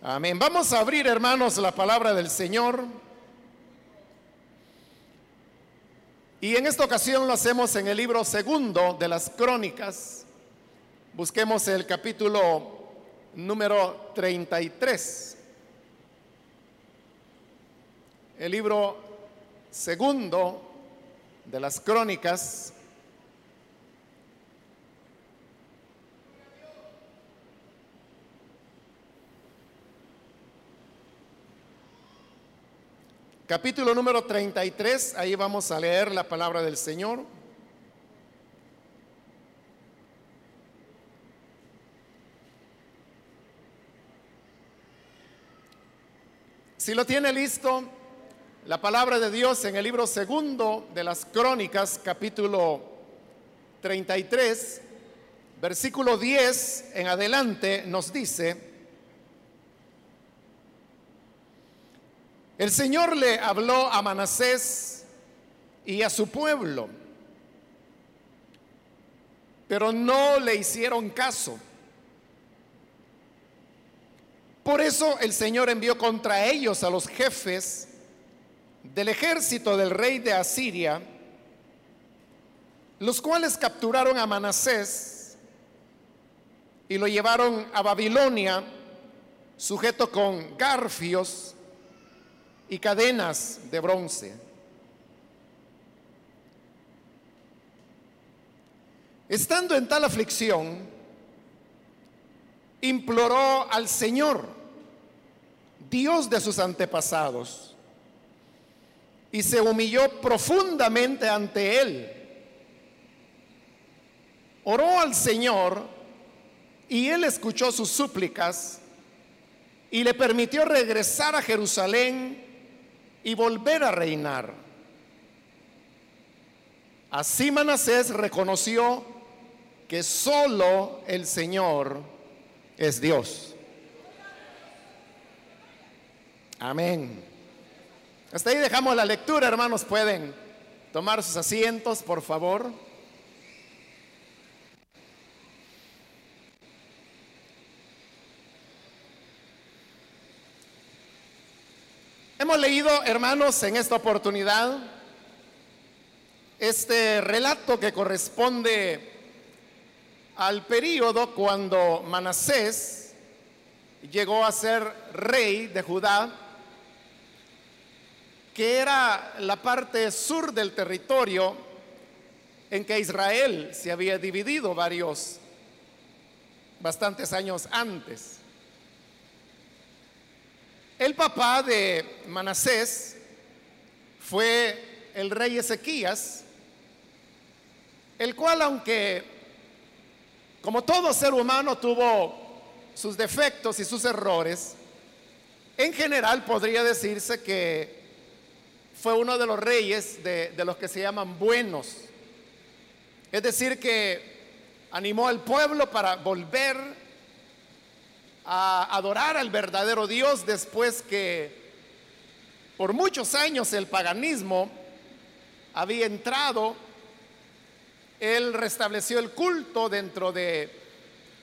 Amén. Vamos a abrir, hermanos, la palabra del Señor. Y en esta ocasión lo hacemos en el libro segundo de las crónicas. Busquemos el capítulo número 33. El libro segundo de las crónicas. Capítulo número 33, ahí vamos a leer la palabra del Señor. Si lo tiene listo, la palabra de Dios en el libro segundo de las crónicas, capítulo 33, versículo 10 en adelante, nos dice, El Señor le habló a Manasés y a su pueblo, pero no le hicieron caso. Por eso el Señor envió contra ellos a los jefes del ejército del rey de Asiria, los cuales capturaron a Manasés y lo llevaron a Babilonia, sujeto con garfios y cadenas de bronce. Estando en tal aflicción, imploró al Señor, Dios de sus antepasados, y se humilló profundamente ante él. Oró al Señor y él escuchó sus súplicas y le permitió regresar a Jerusalén y volver a reinar. Así Manasés reconoció que solo el Señor es Dios. Amén. Hasta ahí dejamos la lectura, hermanos. Pueden tomar sus asientos, por favor. Hemos leído, hermanos, en esta oportunidad este relato que corresponde al periodo cuando Manasés llegó a ser rey de Judá, que era la parte sur del territorio en que Israel se había dividido varios, bastantes años antes. El papá de Manasés fue el rey Ezequías, el cual aunque como todo ser humano tuvo sus defectos y sus errores, en general podría decirse que fue uno de los reyes de, de, los que se llaman buenos. Es decir, que animó al pueblo para volver a adorar al verdadero Dios después que por muchos años el paganismo había entrado, él restableció el culto dentro de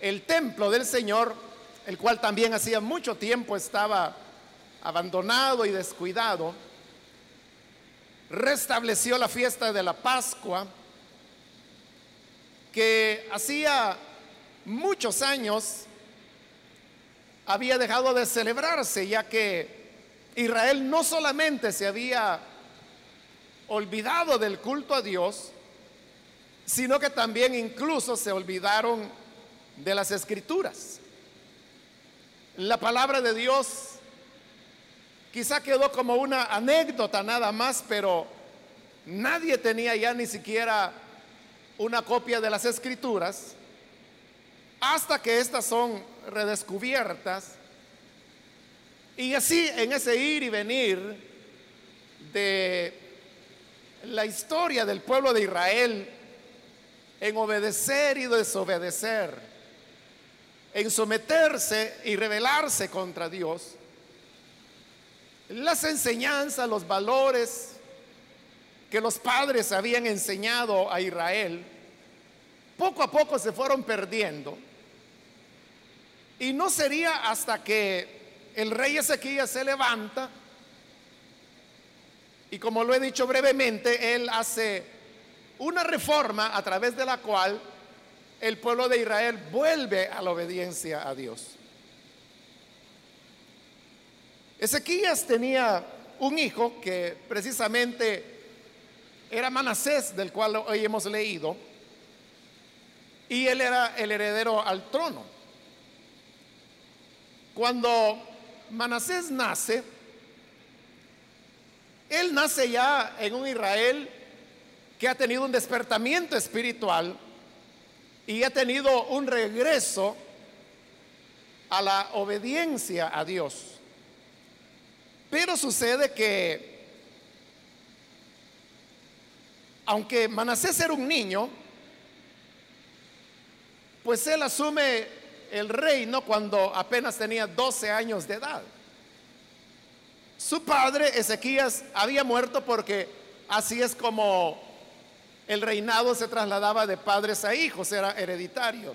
el templo del Señor, el cual también hacía mucho tiempo estaba abandonado y descuidado. Restableció la fiesta de la Pascua, que hacía muchos años había dejado de celebrarse, ya que Israel no solamente se había olvidado del culto a Dios, sino que también incluso se olvidaron de las escrituras. La palabra de Dios quizá quedó como una anécdota nada más, pero nadie tenía ya ni siquiera una copia de las escrituras hasta que estas son redescubiertas. Y así en ese ir y venir de la historia del pueblo de Israel, en obedecer y desobedecer, en someterse y rebelarse contra Dios, las enseñanzas, los valores que los padres habían enseñado a Israel, poco a poco se fueron perdiendo y no sería hasta que el rey Ezequías se levanta y como lo he dicho brevemente, él hace una reforma a través de la cual el pueblo de Israel vuelve a la obediencia a Dios. Ezequías tenía un hijo que precisamente era Manasés, del cual hoy hemos leído, y él era el heredero al trono. Cuando Manasés nace, él nace ya en un Israel que ha tenido un despertamiento espiritual y ha tenido un regreso a la obediencia a Dios. Pero sucede que, aunque Manasés era un niño, pues él asume el reino cuando apenas tenía 12 años de edad. Su padre, Ezequías, había muerto porque así es como el reinado se trasladaba de padres a hijos, era hereditario.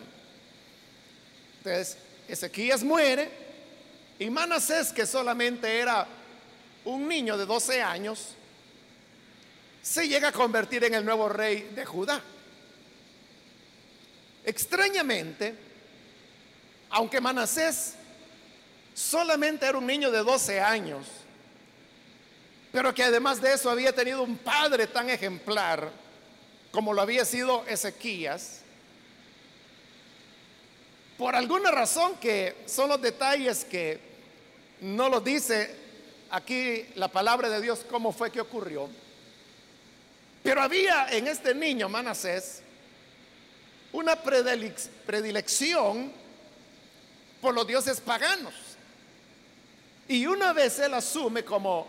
Entonces, Ezequías muere y Manasés, que solamente era un niño de 12 años, se llega a convertir en el nuevo rey de Judá. Extrañamente, aunque Manasés solamente era un niño de 12 años, pero que además de eso había tenido un padre tan ejemplar como lo había sido Ezequías, por alguna razón que son los detalles que no lo dice aquí la palabra de Dios cómo fue que ocurrió, pero había en este niño Manasés una predilección por los dioses paganos. Y una vez él asume como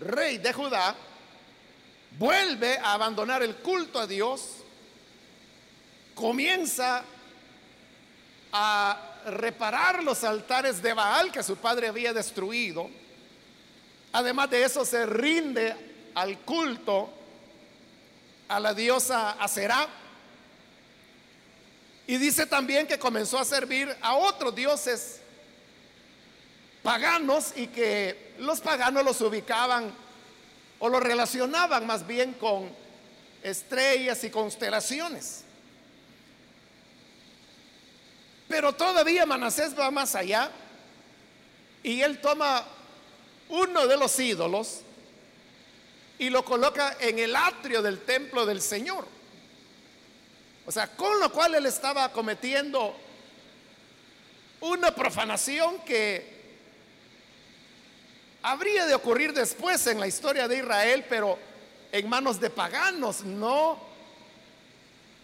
rey de Judá, vuelve a abandonar el culto a Dios, comienza a reparar los altares de Baal que su padre había destruido. Además de eso se rinde al culto a la diosa Aserá. Y dice también que comenzó a servir a otros dioses paganos y que los paganos los ubicaban o los relacionaban más bien con estrellas y constelaciones. Pero todavía Manasés va más allá y él toma uno de los ídolos y lo coloca en el atrio del templo del Señor. O sea, con lo cual él estaba cometiendo una profanación que habría de ocurrir después en la historia de Israel, pero en manos de paganos, no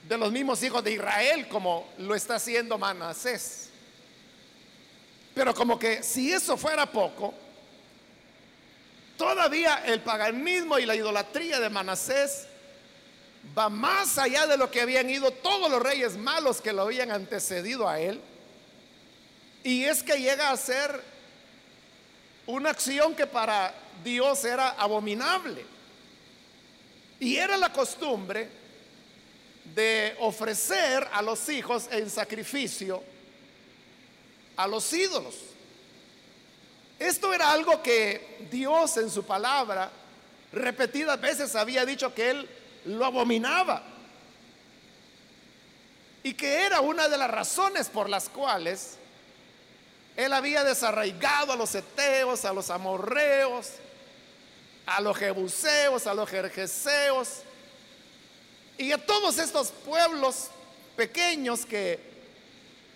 de los mismos hijos de Israel como lo está haciendo Manasés. Pero como que si eso fuera poco, todavía el paganismo y la idolatría de Manasés va más allá de lo que habían ido todos los reyes malos que lo habían antecedido a él. Y es que llega a ser una acción que para Dios era abominable. Y era la costumbre de ofrecer a los hijos en sacrificio a los ídolos. Esto era algo que Dios en su palabra repetidas veces había dicho que él lo abominaba. Y que era una de las razones por las cuales él había desarraigado a los eteos, a los amorreos, a los jebuseos, a los jerjeseos y a todos estos pueblos pequeños que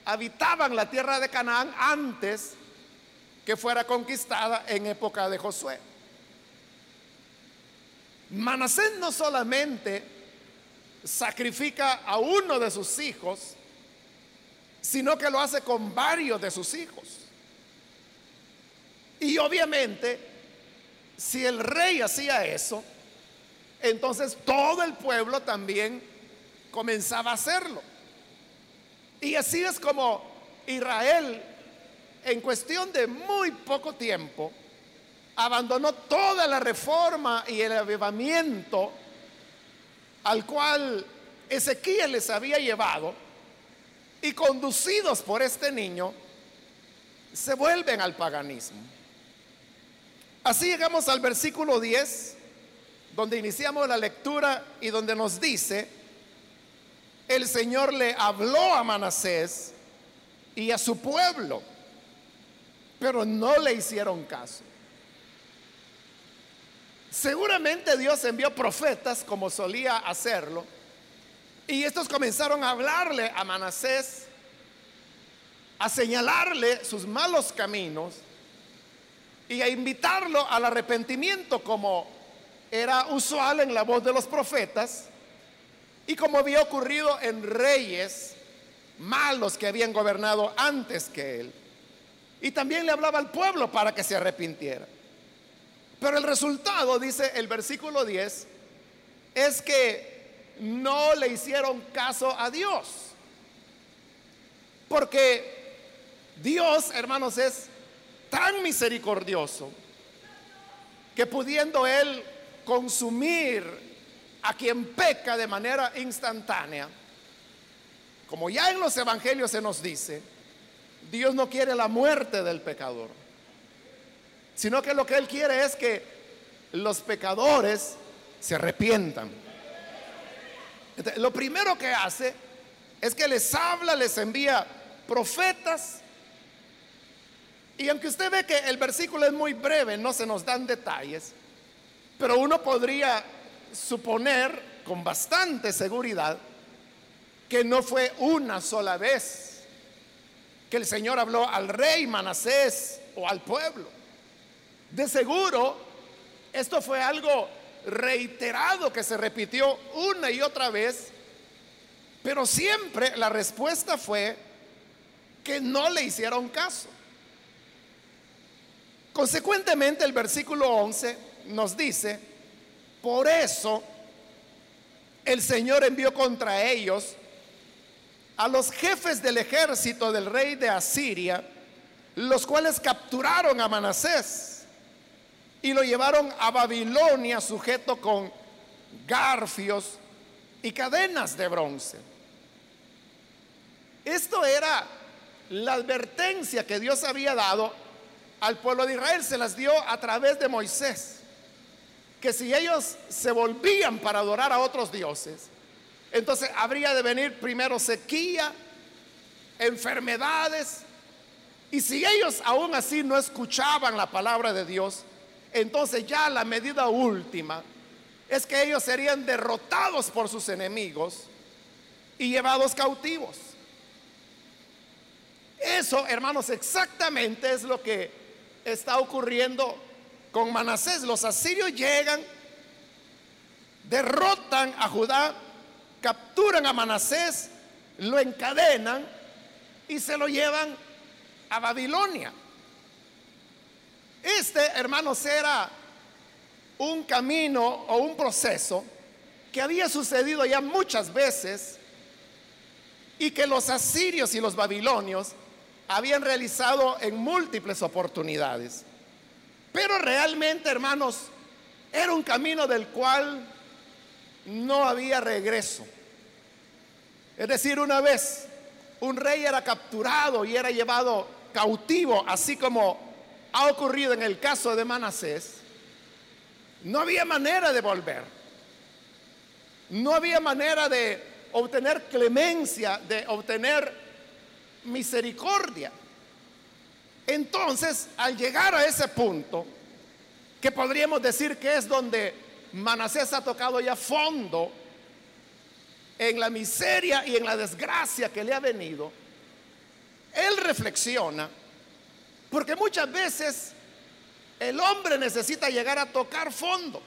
habitaban la tierra de Canaán antes que fuera conquistada en época de Josué. Manasés no solamente sacrifica a uno de sus hijos, sino que lo hace con varios de sus hijos. Y obviamente, si el rey hacía eso, entonces todo el pueblo también comenzaba a hacerlo. Y así es como Israel, en cuestión de muy poco tiempo, abandonó toda la reforma y el avivamiento al cual Ezequiel les había llevado y conducidos por este niño, se vuelven al paganismo. Así llegamos al versículo 10, donde iniciamos la lectura y donde nos dice, el Señor le habló a Manasés y a su pueblo, pero no le hicieron caso. Seguramente Dios envió profetas como solía hacerlo, y estos comenzaron a hablarle a Manasés, a señalarle sus malos caminos y a invitarlo al arrepentimiento como era usual en la voz de los profetas y como había ocurrido en reyes malos que habían gobernado antes que él. Y también le hablaba al pueblo para que se arrepintiera. Pero el resultado, dice el versículo 10, es que no le hicieron caso a Dios. Porque Dios, hermanos, es tan misericordioso que pudiendo Él consumir a quien peca de manera instantánea, como ya en los evangelios se nos dice, Dios no quiere la muerte del pecador, sino que lo que Él quiere es que los pecadores se arrepientan. lo primero que hace es que les habla, les envía profetas, y aunque usted ve que el versículo es muy breve, no se nos dan detalles, pero uno podría suponer con bastante seguridad que no fue una sola vez que el Señor habló al rey Manasés o al pueblo. De seguro, esto fue algo reiterado que se repitió una y otra vez, pero siempre la respuesta fue que no le hicieron caso. Consecuentemente, el versículo 11 nos dice, por eso el Señor envió contra ellos a los jefes del ejército del rey de Asiria, los cuales capturaron a Manasés y lo llevaron a Babilonia sujeto con garfios y cadenas de bronce. Esto era la advertencia que Dios había dado al pueblo de Israel, se las dio a través de Moisés, que si ellos se volvían para adorar a otros dioses, entonces habría de venir primero sequía, enfermedades, y si ellos aún así no escuchaban la palabra de Dios, entonces ya la medida última es que ellos serían derrotados por sus enemigos y llevados cautivos. Eso, hermanos, exactamente es lo que está ocurriendo con Manasés. Los asirios llegan, derrotan a Judá capturan a Manasés, lo encadenan y se lo llevan a Babilonia. Este, hermanos, era un camino o un proceso que había sucedido ya muchas veces y que los asirios y los babilonios habían realizado en múltiples oportunidades. Pero realmente, hermanos, era un camino del cual no había regreso. Es decir, una vez un rey era capturado y era llevado cautivo, así como ha ocurrido en el caso de Manasés, no había manera de volver. No había manera de obtener clemencia, de obtener misericordia. Entonces, al llegar a ese punto, que podríamos decir que es donde Manasés ha tocado ya fondo en la miseria y en la desgracia que le ha venido, él reflexiona, porque muchas veces el hombre necesita llegar a tocar fondo.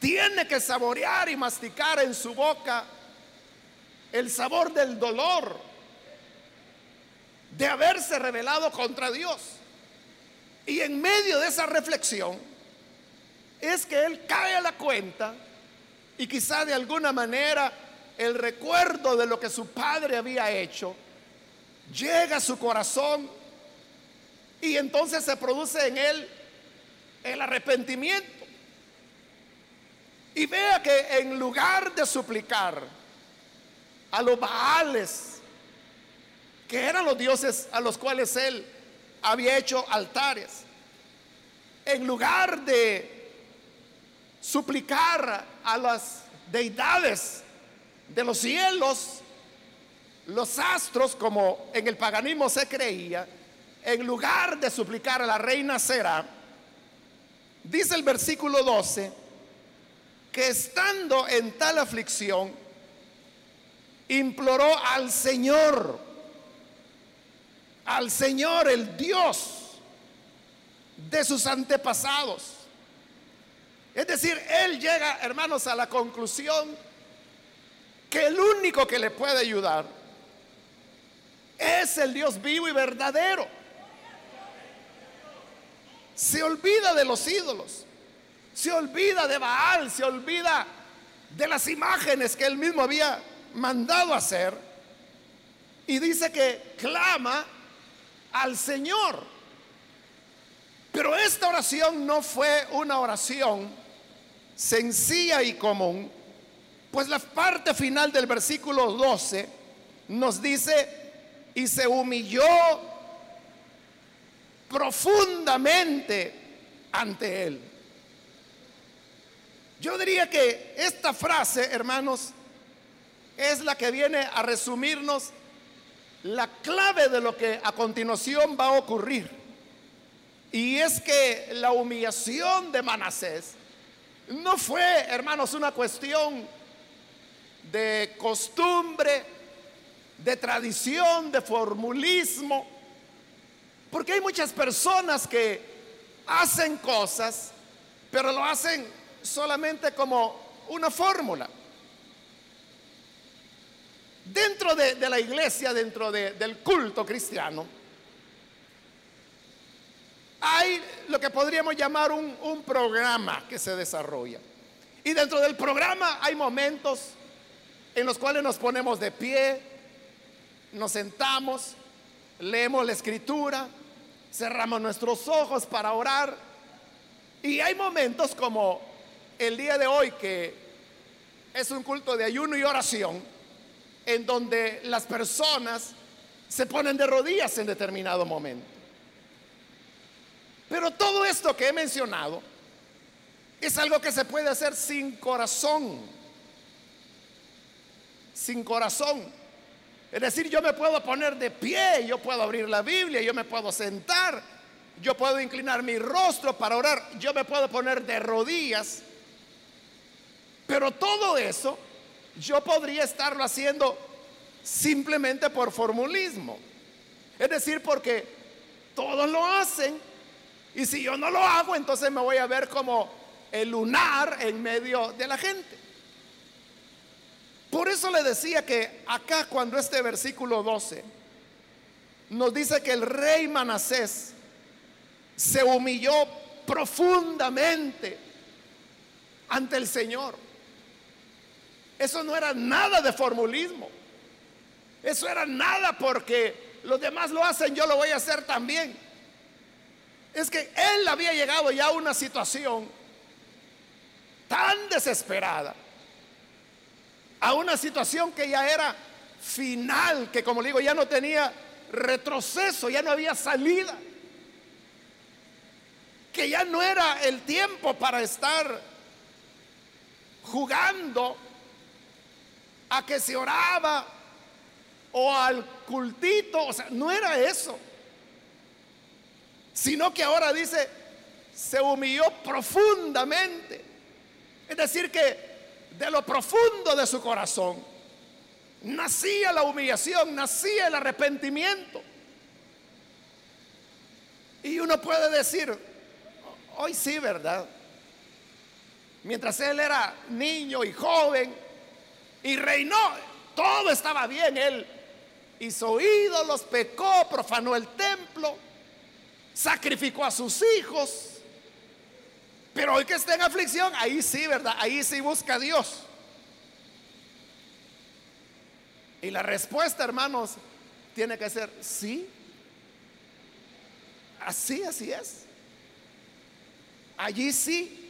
Tiene que saborear y masticar en su boca el sabor del dolor de haberse rebelado contra Dios. Y en medio de esa reflexión, es que él cae a la cuenta y quizá de alguna manera el recuerdo de lo que su padre había hecho llega a su corazón y entonces se produce en él el arrepentimiento. Y vea que en lugar de suplicar a los baales que eran los dioses a los cuales él había hecho altares. En lugar de suplicar a las deidades de los cielos, los astros, como en el paganismo se creía, en lugar de suplicar a la reina Sera, dice el versículo 12, que estando en tal aflicción, imploró al Señor, al Señor, el Dios de sus antepasados. Es decir, él llega, hermanos, a la conclusión que el único que le puede ayudar es el Dios vivo y verdadero. Se olvida de los ídolos, se olvida de Baal, se olvida de las imágenes que él mismo había mandado hacer y dice que clama al Señor. Pero esta oración no fue una oración sencilla y común, pues la parte final del versículo 12 nos dice, y se humilló profundamente ante él. Yo diría que esta frase, hermanos, es la que viene a resumirnos la clave de lo que a continuación va a ocurrir. Y es que la humillación de Manasés no fue, hermanos, una cuestión de costumbre, de tradición, de formulismo, porque hay muchas personas que hacen cosas, pero lo hacen solamente como una fórmula. Dentro de, la iglesia, dentro del culto cristiano, hay lo que podríamos llamar un, programa que se desarrolla. Y dentro del programa hay momentos en los cuales nos ponemos de pie, nos sentamos, leemos la escritura, cerramos nuestros ojos para orar. Y hay momentos como el día de hoy que es un culto de ayuno y oración en donde las personas se ponen de rodillas en determinado momento. Pero todo esto que he mencionado es algo que se puede hacer sin corazón. Sin corazón. Es decir, yo me puedo poner de pie, yo puedo abrir la Biblia, yo me puedo sentar, yo puedo inclinar mi rostro para orar, yo me puedo poner de rodillas. Pero todo eso yo podría estarlo haciendo simplemente por formulismo. Es decir, porque todos lo hacen y si yo no lo hago, entonces me voy a ver como el lunar en medio de la gente. Por eso le decía que acá cuando este versículo 12 nos dice que el rey Manasés se humilló profundamente ante el Señor. Eso no era nada de formulismo. Eso era nada porque los demás lo hacen, yo lo voy a hacer también. Es que él había llegado ya a una situación tan desesperada, a una situación que ya era final, que como digo, ya no tenía retroceso, ya no había salida, que ya no era el tiempo para estar jugando a que se oraba o al cultito, o sea, no era eso, sino que ahora dice, se humilló profundamente. Es decir, que de lo profundo de su corazón nacía la humillación, nacía el arrepentimiento. Y uno puede decir, hoy sí, ¿verdad? Mientras él era niño y joven y reinó, todo estaba bien, él hizo ídolos, pecó, profanó el templo, sacrificó a sus hijos. Pero hoy que está en aflicción, ahí sí, ¿verdad? Ahí sí busca a Dios. Y la respuesta, hermanos, tiene que ser sí. Así, así es. Allí sí.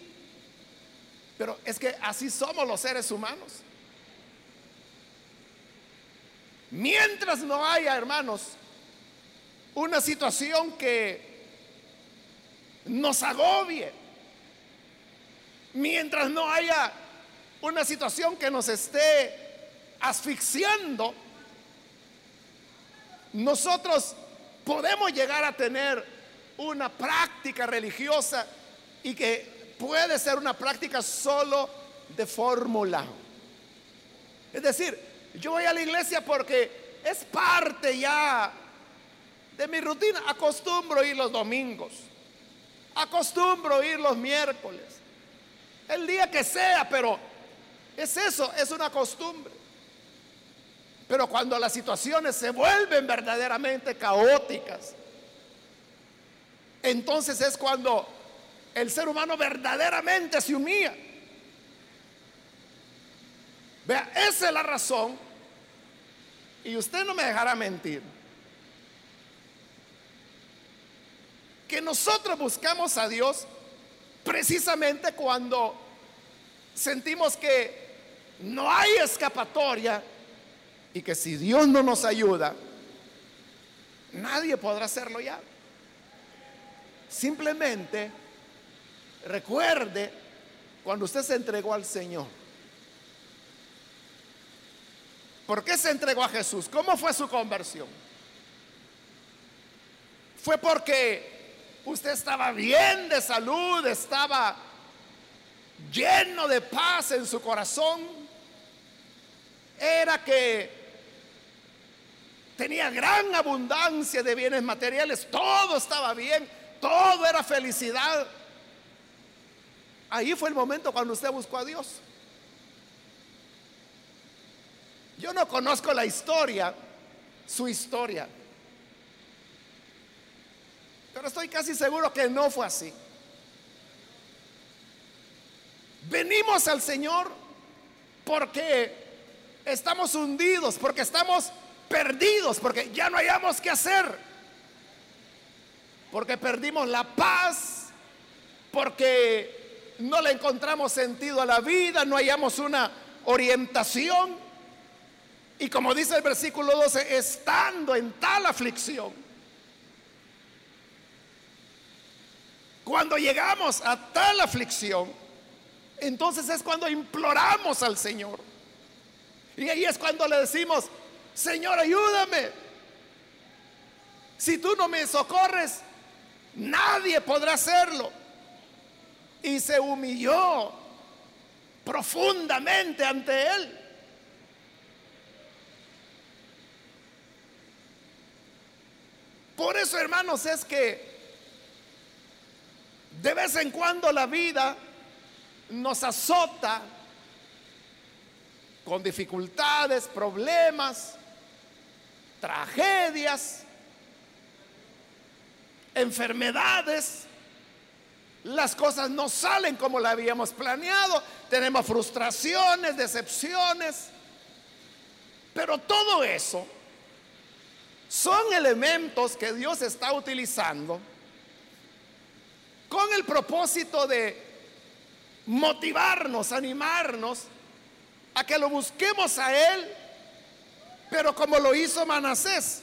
Pero es que así somos los seres humanos. Mientras no haya, hermanos, una situación que nos agobie, mientras no haya una situación que nos esté asfixiando, nosotros podemos llegar a tener una práctica religiosa y que puede ser una práctica solo de fórmula. Es decir, yo voy a la iglesia porque es parte ya de mi rutina. Acostumbro ir los domingos. Acostumbro ir los miércoles. El día que sea, pero es eso, es una costumbre. Pero cuando las situaciones se vuelven verdaderamente caóticas, entonces es cuando el ser humano verdaderamente se humilla. Vea, esa es la razón, y usted no me dejará mentir, que nosotros buscamos a Dios precisamente cuando sentimos que no hay escapatoria y que si Dios no nos ayuda, nadie podrá hacerlo ya. Simplemente recuerde cuando usted se entregó al Señor. ¿Por qué se entregó a Jesús? ¿Cómo fue su conversión? Fue porque usted estaba bien de salud, estaba lleno de paz en su corazón. Era que tenía gran abundancia de bienes materiales, todo estaba bien, todo era felicidad. Ahí fue el momento cuando usted buscó a Dios. Yo no conozco la historia, su historia. Pero estoy casi seguro que no fue así. Venimos al Señor porque estamos hundidos, porque estamos perdidos, porque ya no hayamos que hacer porque perdimos la paz, porque no le encontramos sentido a la vida, no hallamos una orientación. Y como dice el versículo 12, estando en tal aflicción, cuando llegamos a tal aflicción, entonces es cuando imploramos al Señor. Y ahí es cuando le decimos, Señor, ayúdame. Si tú no me socorres, Nadie podrá hacerlo. Y se humilló profundamente ante él. Por eso, hermanos, es que de vez en cuando la vida nos azota con dificultades, problemas, tragedias enfermedades, las cosas no salen como la habíamos planeado, tenemos frustraciones, decepciones, pero todo eso son elementos que Dios está utilizando con el propósito de motivarnos, animarnos a que lo busquemos a Él, pero como lo hizo Manasés,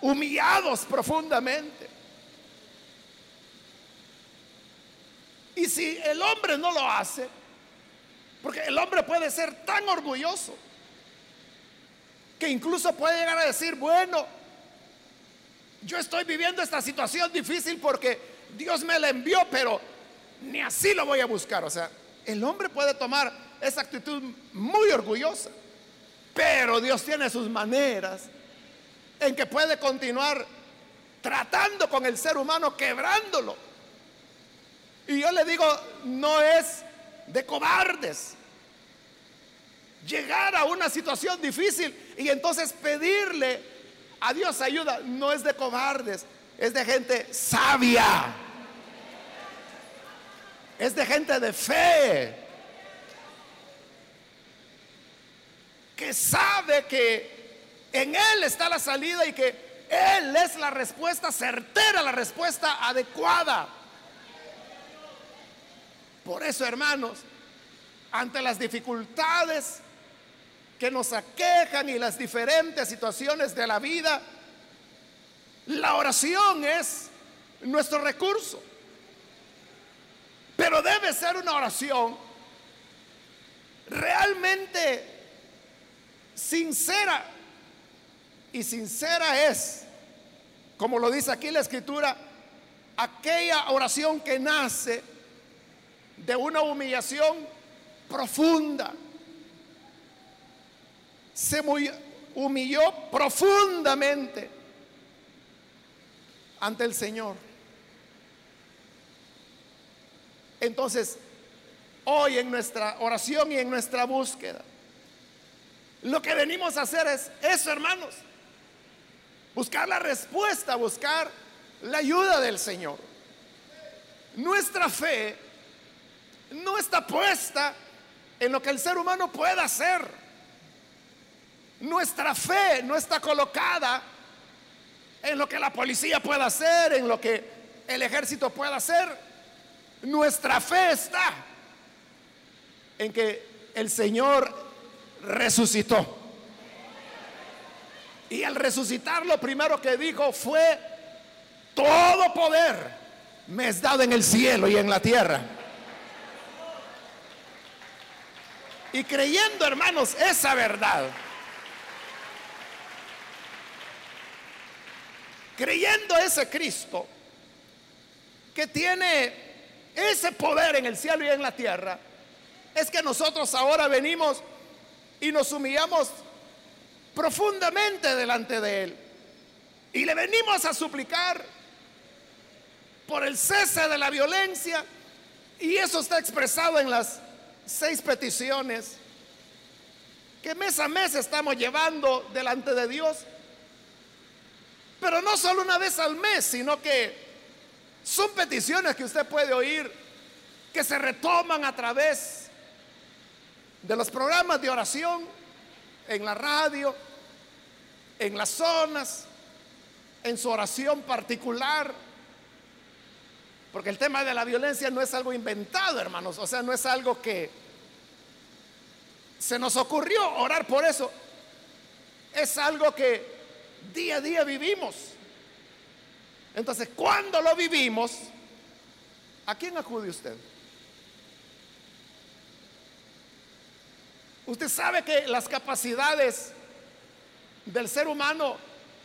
humillados profundamente. Y si el hombre no lo hace, porque el hombre puede ser tan orgulloso que incluso puede llegar a decir, bueno, yo estoy viviendo esta situación difícil porque Dios me la envió, pero ni así lo voy a buscar. O sea, el hombre puede tomar esa actitud muy orgullosa, pero Dios tiene sus maneras en que puede continuar tratando con el ser humano, quebrándolo y yo le digo, no es de cobardes llegar a una situación difícil y entonces pedirle a Dios ayuda. No es de cobardes, es de gente sabia. Es de gente de fe. Que sabe que en Él está la salida y que Él es la respuesta certera, la respuesta adecuada. Por eso, hermanos, ante las dificultades que nos aquejan y las diferentes situaciones de la vida, la oración es nuestro recurso. Pero debe ser una oración realmente sincera. Y sincera es, como lo dice aquí la escritura, aquella oración que nace de una humillación profunda. Se humilló profundamente ante el Señor. Entonces, hoy en nuestra oración y en nuestra búsqueda, lo que venimos a hacer es eso, hermanos. Buscar la respuesta, buscar la ayuda del Señor. Nuestra fe no está puesta en lo que el ser humano pueda hacer. Nuestra fe no está colocada en lo que la policía pueda hacer, en lo que el ejército pueda hacer. Nuestra fe está en que el Señor resucitó. Y al resucitar lo primero que dijo fue, todo poder me es dado en el cielo y en la tierra. Y creyendo, hermanos, esa verdad, creyendo ese Cristo que tiene ese poder en el cielo y en la tierra, es que nosotros ahora venimos y nos humillamos profundamente delante de Él. Y le venimos a suplicar por el cese de la violencia. Y eso está expresado en las seis peticiones que mes a mes estamos llevando delante de Dios. Pero no solo una vez al mes, sino que son peticiones que usted puede oír que se retoman a través de los programas de oración en la radio, en las zonas, en su oración particular. Porque el tema de la violencia no es algo inventado, hermanos. O sea, no es algo que se nos ocurrió orar por eso. Es algo que día a día vivimos. Entonces, cuando lo vivimos, ¿a quién acude usted? Usted sabe que las capacidades del ser humano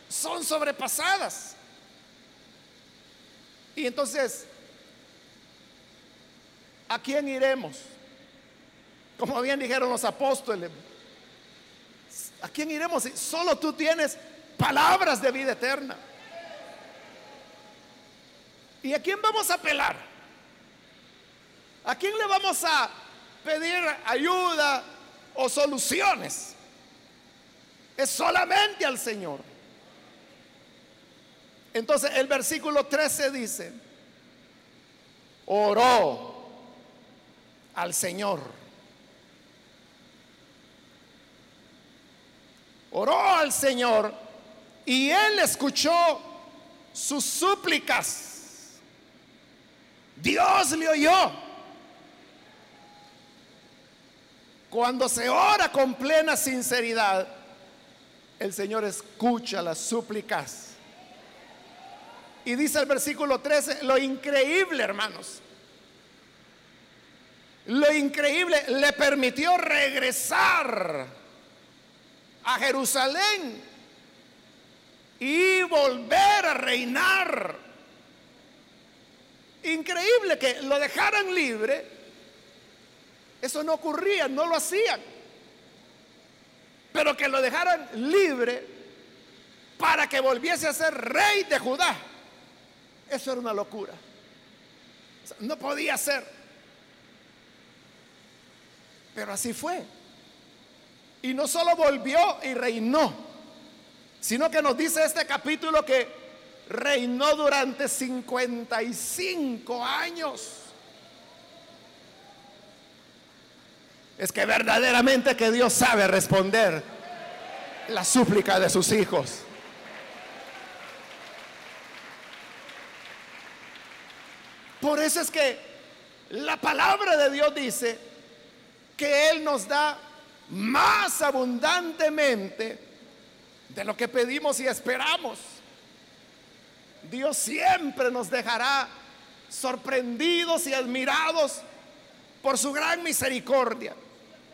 son sobrepasadas. Y entonces, ¿a quién iremos? Como bien dijeron los apóstoles, ¿a quién iremos? Solo tú tienes palabras de vida eterna. ¿Y a quién vamos a apelar? ¿A quién le vamos a pedir ayuda, o soluciones. Es solamente al Señor. Entonces el versículo 13 dice, oró al Señor. Oró al Señor y él escuchó sus súplicas. Dios le oyó. Cuando se ora con plena sinceridad, el Señor escucha las súplicas. Y dice el versículo 13, lo increíble, hermanos. Lo increíble le permitió regresar a Jerusalén y volver a reinar. Increíble que lo dejaran libre eso no ocurría, no lo hacían. Pero que lo dejaran libre para que volviese a ser rey de Judá. Eso era una locura. no podía ser. Pero así fue. Y no solo volvió y reinó, sino que nos dice este capítulo que reinó durante 55 años. es que verdaderamente que Dios sabe responder la súplica de sus hijos. Por eso es que la palabra de Dios dice que Él nos da más abundantemente de lo que pedimos y esperamos. Dios siempre nos dejará sorprendidos y admirados por su gran misericordia.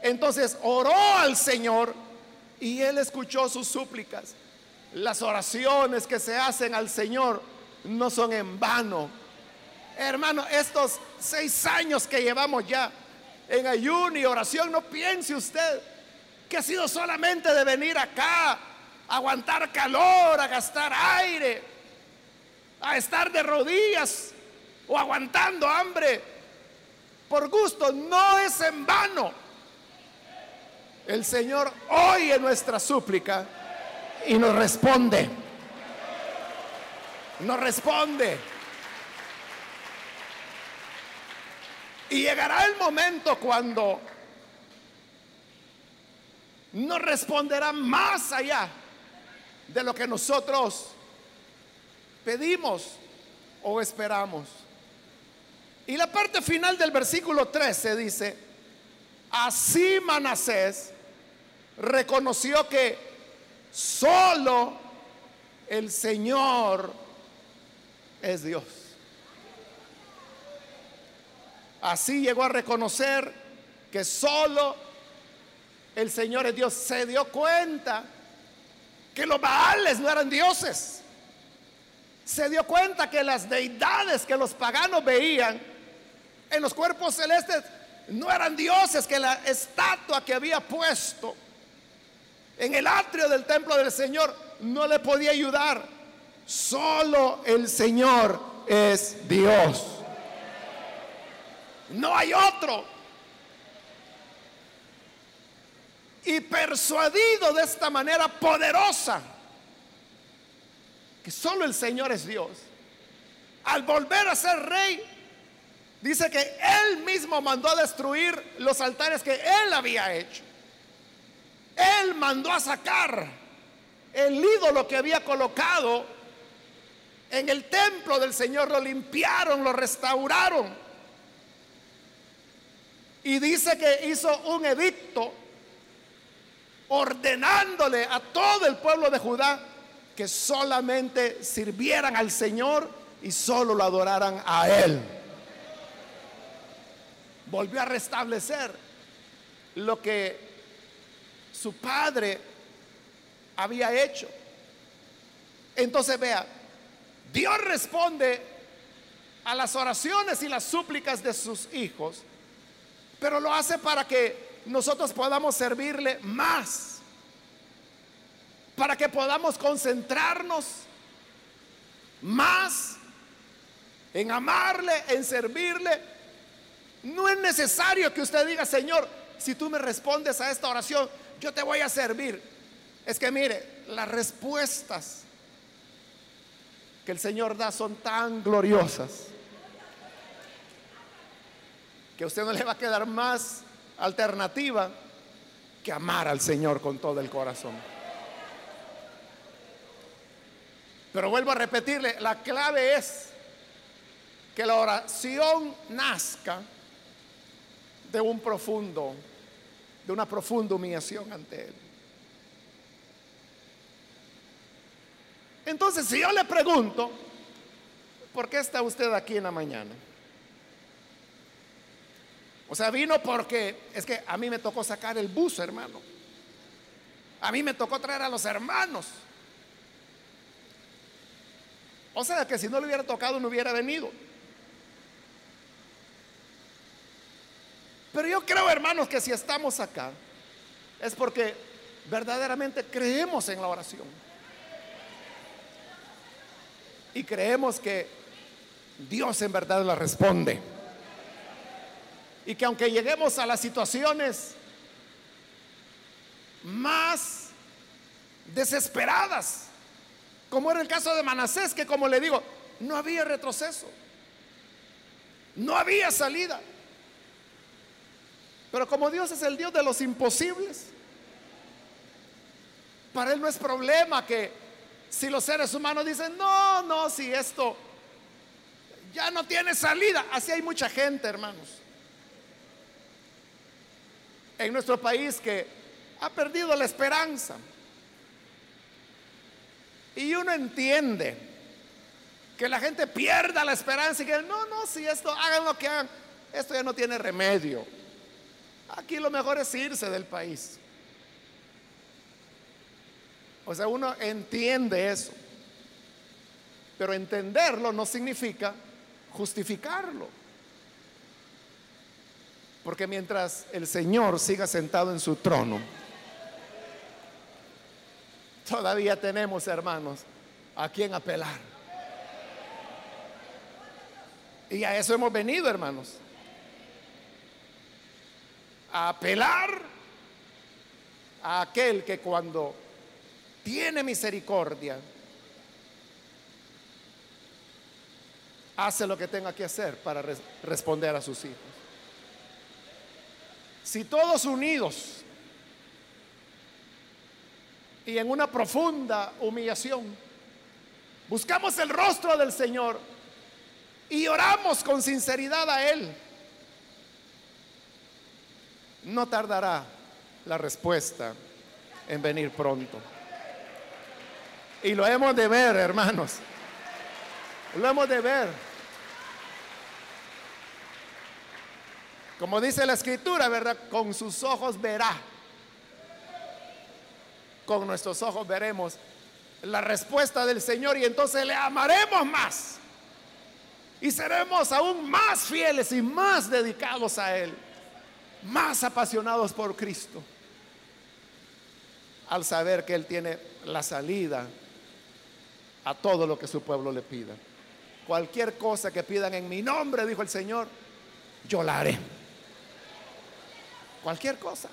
Entonces oró al Señor y Él escuchó sus súplicas. Las oraciones que se hacen al Señor no son en vano. Hermano, estos seis años que llevamos ya en ayuno y oración, no piense usted que ha sido solamente de venir acá, aguantar calor, a gastar aire, a estar de rodillas o aguantando hambre por gusto. No es en vano. El Señor oye nuestra súplica y nos responde. Nos responde. Y llegará el momento cuando nos responderá más allá de lo que nosotros pedimos o esperamos. Y la parte final del versículo 13 dice, así Manasés reconoció que solo el Señor es Dios. Así llegó a reconocer que solo el Señor es Dios. Se dio cuenta que los Baales no eran dioses. Se dio cuenta que las deidades que los paganos veían en los cuerpos celestes no eran dioses, que la estatua que había puesto en el atrio del templo del Señor no le podía ayudar. Solo el Señor es Dios. No hay otro. Y persuadido de esta manera poderosa, que solo el Señor es Dios, al volver a ser rey, dice que él mismo mandó a destruir los altares que él había hecho. Él mandó a sacar el ídolo que había colocado en el templo del Señor, lo limpiaron, lo restauraron. Y dice que hizo un edicto ordenándole a todo el pueblo de Judá que solamente sirvieran al Señor y solo lo adoraran a Él. Volvió a restablecer lo que su padre había hecho. Entonces vea, Dios responde a las oraciones y las súplicas de sus hijos, pero lo hace para que nosotros podamos servirle más, para que podamos concentrarnos más en amarle, en servirle. No es necesario que usted diga, Señor, si tú me respondes a esta oración, yo te voy a servir. Es que mire, las respuestas que el Señor da son tan gloriosas que a usted no le va a quedar más alternativa que amar al Señor con todo el corazón. Pero vuelvo a repetirle, la clave es que la oración nazca de un profundo de una profunda humillación ante Él. Entonces, si yo le pregunto, ¿por qué está usted aquí en la mañana? O sea, vino porque es que a mí me tocó sacar el bus, hermano. A mí me tocó traer a los hermanos. O sea, que si no le hubiera tocado, no hubiera venido. Pero yo creo, hermanos, que si estamos acá es porque verdaderamente creemos en la oración. Y creemos que Dios en verdad la responde. Y que aunque lleguemos a las situaciones más desesperadas, como era el caso de Manasés, que como le digo, no había retroceso, no había salida. Pero como Dios es el Dios de los imposibles, para Él no es problema que si los seres humanos dicen, no, no, si esto ya no tiene salida, así hay mucha gente, hermanos. En nuestro país que ha perdido la esperanza. Y uno entiende que la gente pierda la esperanza y que no, no, si esto, hagan lo que hagan, esto ya no tiene remedio. Aquí lo mejor es irse del país. O sea, uno entiende eso. Pero entenderlo no significa justificarlo. Porque mientras el Señor siga sentado en su trono, todavía tenemos, hermanos, a quien apelar. Y a eso hemos venido, hermanos. A apelar a aquel que cuando tiene misericordia, hace lo que tenga que hacer para responder a sus hijos. Si todos unidos y en una profunda humillación buscamos el rostro del Señor y oramos con sinceridad a Él, no tardará la respuesta en venir pronto. Y lo hemos de ver, hermanos. Lo hemos de ver. Como dice la escritura, ¿verdad? Con sus ojos verá. Con nuestros ojos veremos la respuesta del Señor y entonces le amaremos más. Y seremos aún más fieles y más dedicados a Él. Más apasionados por Cristo. Al saber que Él tiene la salida a todo lo que su pueblo le pida. Cualquier cosa que pidan en mi nombre, dijo el Señor, yo la haré. Cualquier cosa.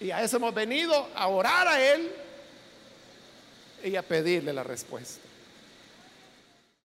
Y a eso hemos venido, a orar a Él y a pedirle la respuesta.